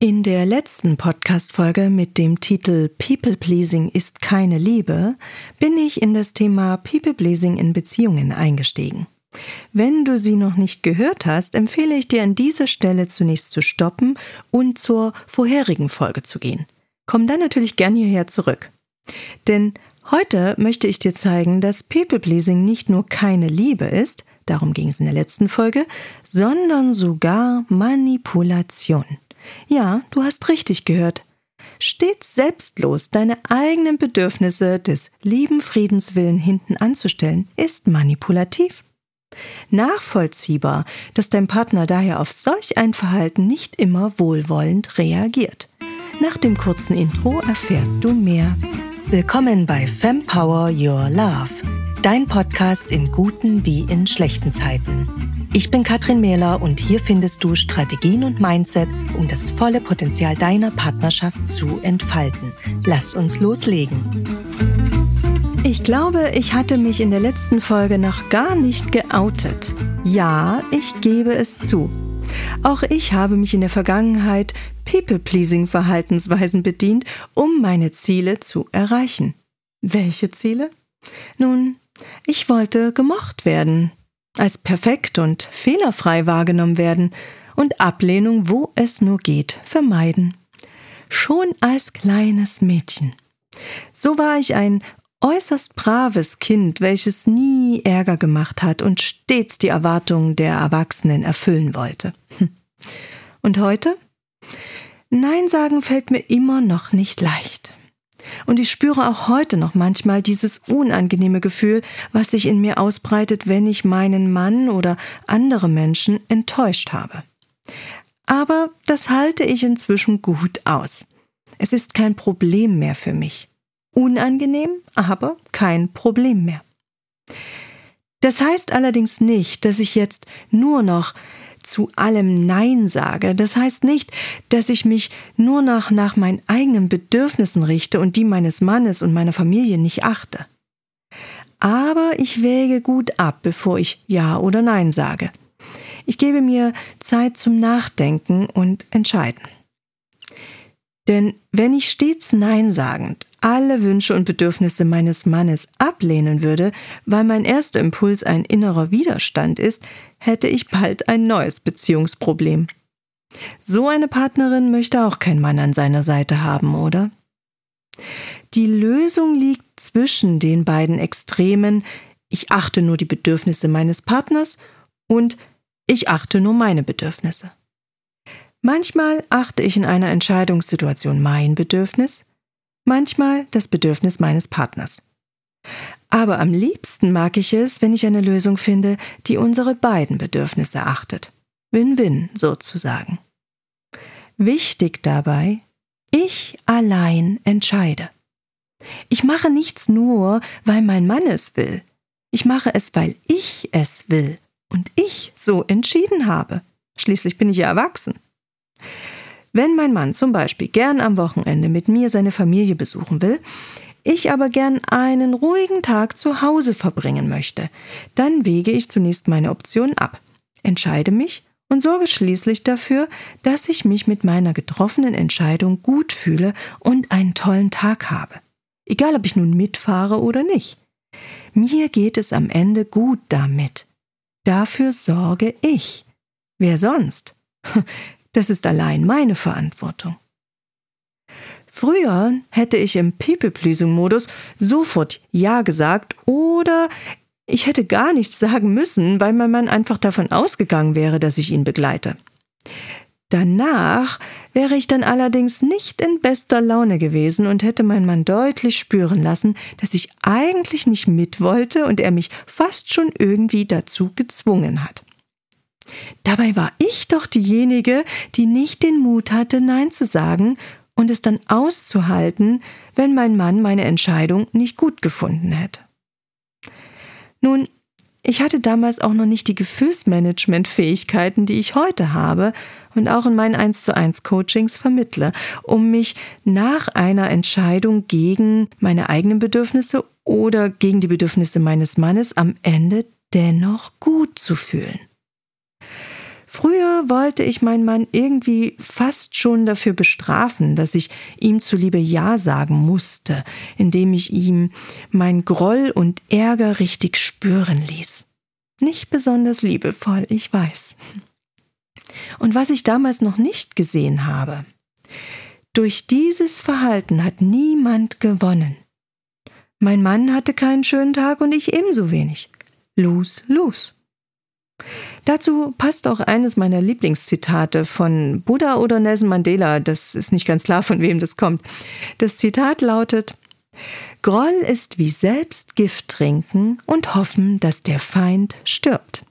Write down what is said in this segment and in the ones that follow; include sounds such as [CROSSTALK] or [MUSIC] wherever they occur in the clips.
In der letzten Podcast-Folge mit dem Titel People Pleasing ist keine Liebe bin ich in das Thema People Pleasing in Beziehungen eingestiegen. Wenn du sie noch nicht gehört hast, empfehle ich dir an dieser Stelle zunächst zu stoppen und zur vorherigen Folge zu gehen. Komm dann natürlich gern hierher zurück. Denn heute möchte ich dir zeigen, dass People Pleasing nicht nur keine Liebe ist, darum ging es in der letzten Folge, sondern sogar Manipulation. Ja, du hast richtig gehört. Stets selbstlos deine eigenen Bedürfnisse des lieben Friedenswillen hinten anzustellen, ist manipulativ. Nachvollziehbar, dass dein Partner daher auf solch ein Verhalten nicht immer wohlwollend reagiert. Nach dem kurzen Intro erfährst du mehr. Willkommen bei Fempower Your Love, dein Podcast in guten wie in schlechten Zeiten. Ich bin Katrin Mähler und hier findest du Strategien und Mindset, um das volle Potenzial deiner Partnerschaft zu entfalten. Lass uns loslegen. Ich glaube, ich hatte mich in der letzten Folge noch gar nicht geoutet. Ja, ich gebe es zu. Auch ich habe mich in der Vergangenheit People-Pleasing-Verhaltensweisen bedient, um meine Ziele zu erreichen. Welche Ziele? Nun, ich wollte gemocht werden, als perfekt und fehlerfrei wahrgenommen werden und Ablehnung, wo es nur geht, vermeiden. Schon als kleines Mädchen. So war ich ein äußerst braves Kind, welches nie Ärger gemacht hat und stets die Erwartungen der Erwachsenen erfüllen wollte. Hm. Und heute? Nein sagen fällt mir immer noch nicht leicht. Und ich spüre auch heute noch manchmal dieses unangenehme Gefühl, was sich in mir ausbreitet, wenn ich meinen Mann oder andere Menschen enttäuscht habe. Aber das halte ich inzwischen gut aus. Es ist kein Problem mehr für mich. Unangenehm, aber kein Problem mehr. Das heißt allerdings nicht, dass ich jetzt nur noch zu allem Nein sage. Das heißt nicht, dass ich mich nur noch nach meinen eigenen Bedürfnissen richte und die meines Mannes und meiner Familie nicht achte. Aber ich wäge gut ab, bevor ich Ja oder Nein sage. Ich gebe mir Zeit zum Nachdenken und Entscheiden. Denn wenn ich stets Nein sagend alle Wünsche und Bedürfnisse meines Mannes ablehnen würde, weil mein erster Impuls ein innerer Widerstand ist, hätte ich bald ein neues Beziehungsproblem. So eine Partnerin möchte auch kein Mann an seiner Seite haben, oder? Die Lösung liegt zwischen den beiden Extremen ich achte nur die Bedürfnisse meines Partners und ich achte nur meine Bedürfnisse. Manchmal achte ich in einer Entscheidungssituation mein Bedürfnis, manchmal das Bedürfnis meines Partners. Aber am liebsten mag ich es, wenn ich eine Lösung finde, die unsere beiden Bedürfnisse achtet. Win-win sozusagen. Wichtig dabei, ich allein entscheide. Ich mache nichts nur, weil mein Mann es will. Ich mache es, weil ich es will und ich so entschieden habe. Schließlich bin ich ja erwachsen. Wenn mein Mann zum Beispiel gern am Wochenende mit mir seine Familie besuchen will, ich aber gern einen ruhigen Tag zu Hause verbringen möchte, dann wege ich zunächst meine Optionen ab, entscheide mich und sorge schließlich dafür, dass ich mich mit meiner getroffenen Entscheidung gut fühle und einen tollen Tag habe. Egal, ob ich nun mitfahre oder nicht. Mir geht es am Ende gut damit. Dafür sorge ich. Wer sonst? [LAUGHS] Das ist allein meine Verantwortung. Früher hätte ich im People-Pleasing-Modus sofort Ja gesagt oder ich hätte gar nichts sagen müssen, weil mein Mann einfach davon ausgegangen wäre, dass ich ihn begleite. Danach wäre ich dann allerdings nicht in bester Laune gewesen und hätte mein Mann deutlich spüren lassen, dass ich eigentlich nicht mit wollte und er mich fast schon irgendwie dazu gezwungen hat. Dabei war ich doch diejenige, die nicht den Mut hatte, Nein zu sagen und es dann auszuhalten, wenn mein Mann meine Entscheidung nicht gut gefunden hätte. Nun, ich hatte damals auch noch nicht die Gefühlsmanagement-Fähigkeiten, die ich heute habe und auch in meinen 1 zu 1 Coachings vermittle, um mich nach einer Entscheidung gegen meine eigenen Bedürfnisse oder gegen die Bedürfnisse meines Mannes am Ende dennoch gut zu fühlen. Früher wollte ich meinen Mann irgendwie fast schon dafür bestrafen, dass ich ihm zuliebe Ja sagen musste, indem ich ihm mein Groll und Ärger richtig spüren ließ. Nicht besonders liebevoll, ich weiß. Und was ich damals noch nicht gesehen habe, durch dieses Verhalten hat niemand gewonnen. Mein Mann hatte keinen schönen Tag und ich ebenso wenig. Lose, lose. Dazu passt auch eines meiner Lieblingszitate von Buddha oder Nelson Mandela. Das ist nicht ganz klar, von wem das kommt. Das Zitat lautet, Groll ist wie selbst Gift trinken und hoffen, dass der Feind stirbt.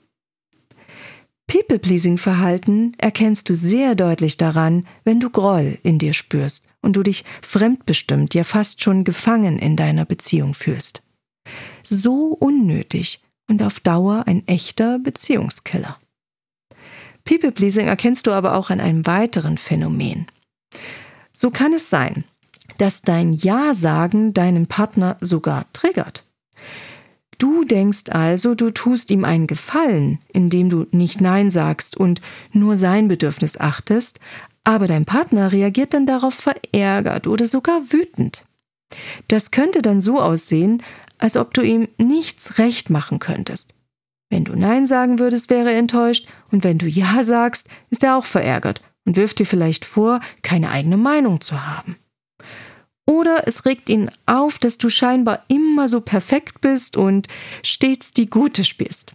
People-pleasing-Verhalten erkennst du sehr deutlich daran, wenn du Groll in dir spürst und du dich fremdbestimmt, ja fast schon gefangen in deiner Beziehung fühlst. So unnötig und auf Dauer ein echter Beziehungskiller. People-pleasing erkennst du aber auch an einem weiteren Phänomen. So kann es sein, dass dein Ja-Sagen deinen Partner sogar triggert. Du denkst also, du tust ihm einen Gefallen, indem du nicht Nein sagst und nur sein Bedürfnis achtest, aber dein Partner reagiert dann darauf verärgert oder sogar wütend. Das könnte dann so aussehen, als ob du ihm nichts recht machen könntest. Wenn du Nein sagen würdest, wäre er enttäuscht, und wenn du Ja sagst, ist er auch verärgert und wirft dir vielleicht vor, keine eigene Meinung zu haben. Oder es regt ihn auf, dass du scheinbar immer so perfekt bist und stets die Gute spielst.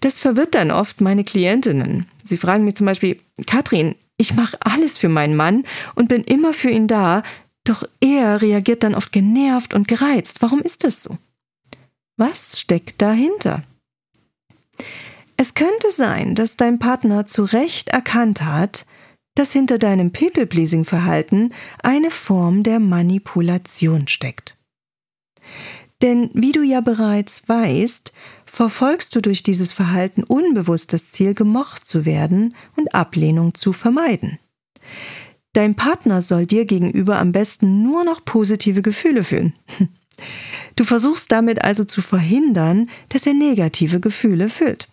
Das verwirrt dann oft meine Klientinnen. Sie fragen mich zum Beispiel, Katrin, ich mache alles für meinen Mann und bin immer für ihn da, doch er reagiert dann oft genervt und gereizt. Warum ist das so? Was steckt dahinter? Es könnte sein, dass dein Partner zu Recht erkannt hat, dass hinter deinem People-Pleasing-Verhalten eine Form der Manipulation steckt. Denn wie du ja bereits weißt, verfolgst du durch dieses Verhalten unbewusst das Ziel, gemocht zu werden und Ablehnung zu vermeiden. Dein Partner soll dir gegenüber am besten nur noch positive Gefühle fühlen. [LAUGHS] Du versuchst damit also zu verhindern, dass er negative Gefühle fühlt.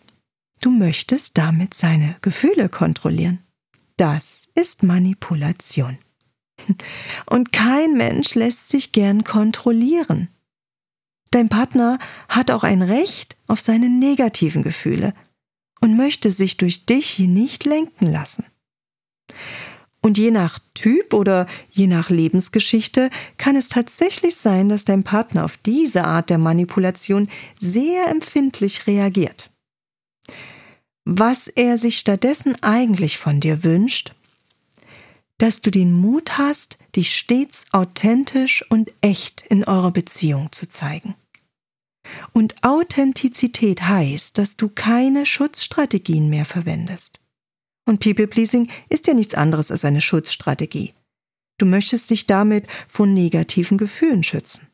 Du möchtest damit seine Gefühle kontrollieren. Das ist Manipulation. [LAUGHS] Und kein Mensch lässt sich gern kontrollieren. Dein Partner hat auch ein Recht auf seine negativen Gefühle und möchte sich durch dich nicht lenken lassen. Und je nach Typ oder je nach Lebensgeschichte kann es tatsächlich sein, dass dein Partner auf diese Art der Manipulation sehr empfindlich reagiert. Was er sich stattdessen eigentlich von dir wünscht, dass du den Mut hast, dich stets authentisch und echt in eurer Beziehung zu zeigen. Und Authentizität heißt, dass du keine Schutzstrategien mehr verwendest. Und People-Pleasing ist ja nichts anderes als eine Schutzstrategie. Du möchtest dich damit vor negativen Gefühlen schützen.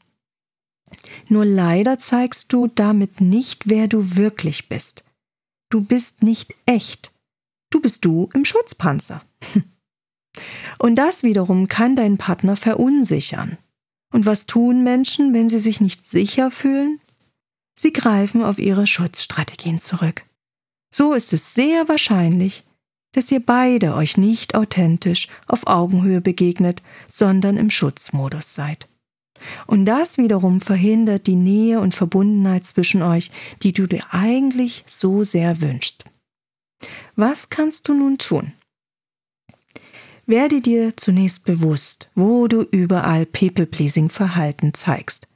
Nur leider zeigst du damit nicht, wer du wirklich bist. Du bist nicht echt. Du bist du im Schutzpanzer. [LAUGHS] Und das wiederum kann deinen Partner verunsichern. Und was tun Menschen, wenn sie sich nicht sicher fühlen? Sie greifen auf ihre Schutzstrategien zurück. So ist es sehr wahrscheinlich, dass ihr beide euch nicht authentisch auf Augenhöhe begegnet, sondern im Schutzmodus seid. Und das wiederum verhindert die Nähe und Verbundenheit zwischen euch, die du dir eigentlich so sehr wünschst. Was kannst du nun tun? Werde dir zunächst bewusst, wo du überall People-Pleasing-Verhalten zeigst.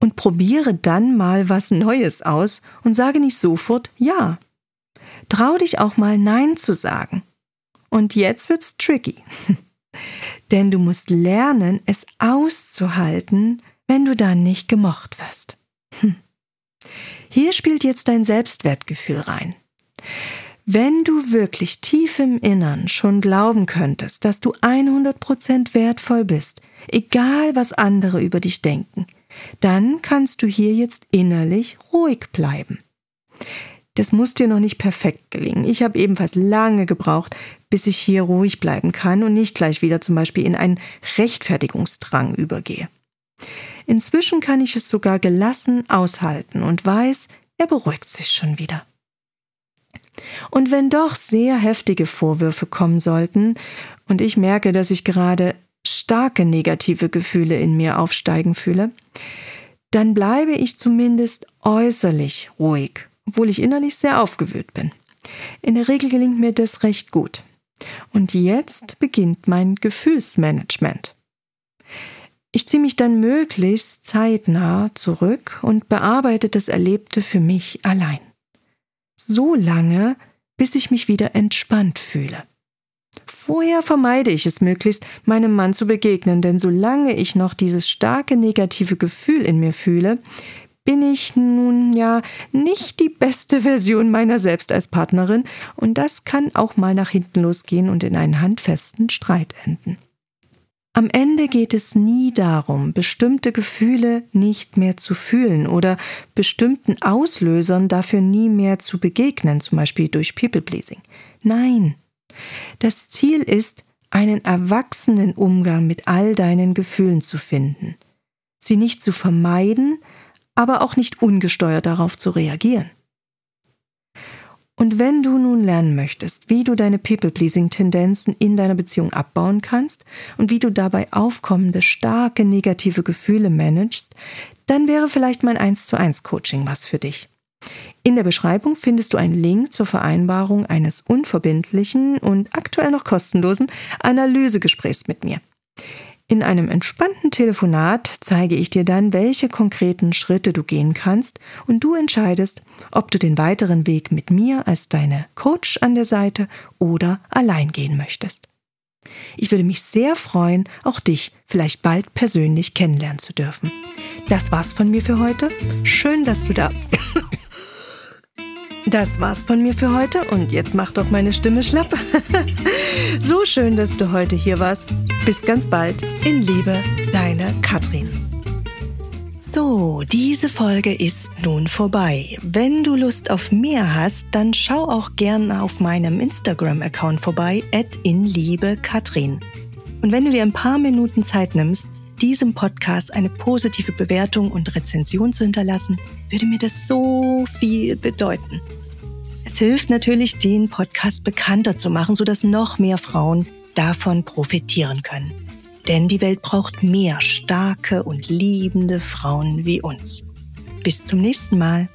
Und probiere dann mal was Neues aus und sage nicht sofort Ja. Trau dich auch mal Nein zu sagen. Und jetzt wird's tricky. [LAUGHS] Denn du musst lernen, es auszuhalten, wenn du dann nicht gemocht wirst. Hm. Hier spielt jetzt dein Selbstwertgefühl rein. Wenn du wirklich tief im Innern schon glauben könntest, dass du 100% wertvoll bist, egal was andere über dich denken, dann kannst du hier jetzt innerlich ruhig bleiben. Das muss dir noch nicht perfekt gelingen. Ich habe ebenfalls lange gebraucht, bis ich hier ruhig bleiben kann und nicht gleich wieder zum Beispiel in einen Rechtfertigungsdrang übergehe. Inzwischen kann ich es sogar gelassen aushalten und weiß, er beruhigt sich schon wieder. Und wenn doch sehr heftige Vorwürfe kommen sollten und ich merke, dass ich gerade starke negative Gefühle in mir aufsteigen fühle, dann bleibe ich zumindest äußerlich ruhig, obwohl ich innerlich sehr aufgewühlt bin. In der Regel gelingt mir das recht gut. Und jetzt beginnt mein Gefühlsmanagement. Ich ziehe mich dann möglichst zeitnah zurück und bearbeite das Erlebte für mich allein. So lange, bis ich mich wieder entspannt fühle. Vorher vermeide ich es möglichst, meinem Mann zu begegnen, denn solange ich noch dieses starke negative Gefühl in mir fühle, bin ich nun ja nicht die beste Version meiner selbst als Partnerin, und das kann auch mal nach hinten losgehen und in einen handfesten Streit enden. Am Ende geht es nie darum, bestimmte Gefühle nicht mehr zu fühlen oder bestimmten Auslösern dafür nie mehr zu begegnen, zum Beispiel durch People-Pleasing. Nein, das Ziel ist, einen erwachsenen Umgang mit all deinen Gefühlen zu finden, sie nicht zu vermeiden, aber auch nicht ungesteuert darauf zu reagieren. Und wenn du nun lernen möchtest, wie du deine People-Pleasing-Tendenzen in deiner Beziehung abbauen kannst und wie du dabei aufkommende starke negative Gefühle managst, dann wäre vielleicht mein 1 zu 1 Coaching was für dich. In der Beschreibung findest du einen Link zur Vereinbarung eines unverbindlichen und aktuell noch kostenlosen Analysegesprächs mit mir. In einem entspannten Telefonat zeige ich dir dann, welche konkreten Schritte du gehen kannst und du entscheidest, ob du den weiteren Weg mit mir als deine Coach an der Seite oder allein gehen möchtest. Ich würde mich sehr freuen, auch dich vielleicht bald persönlich kennenlernen zu dürfen. Das war's von mir für heute. Schön, dass du da das war's von mir für heute und jetzt mach doch meine Stimme schlapp. [LAUGHS] so schön, dass du heute hier warst. Bis ganz bald. In Liebe, deine Katrin. So, diese Folge ist nun vorbei. Wenn du Lust auf mehr hast, dann schau auch gern auf meinem Instagram-Account vorbei, at inliebekatrin. Und wenn du dir ein paar Minuten Zeit nimmst, diesem Podcast eine positive Bewertung und Rezension zu hinterlassen, würde mir das so viel bedeuten. Es hilft natürlich, den Podcast bekannter zu machen, sodass noch mehr Frauen davon profitieren können. Denn die Welt braucht mehr starke und liebende Frauen wie uns. Bis zum nächsten Mal.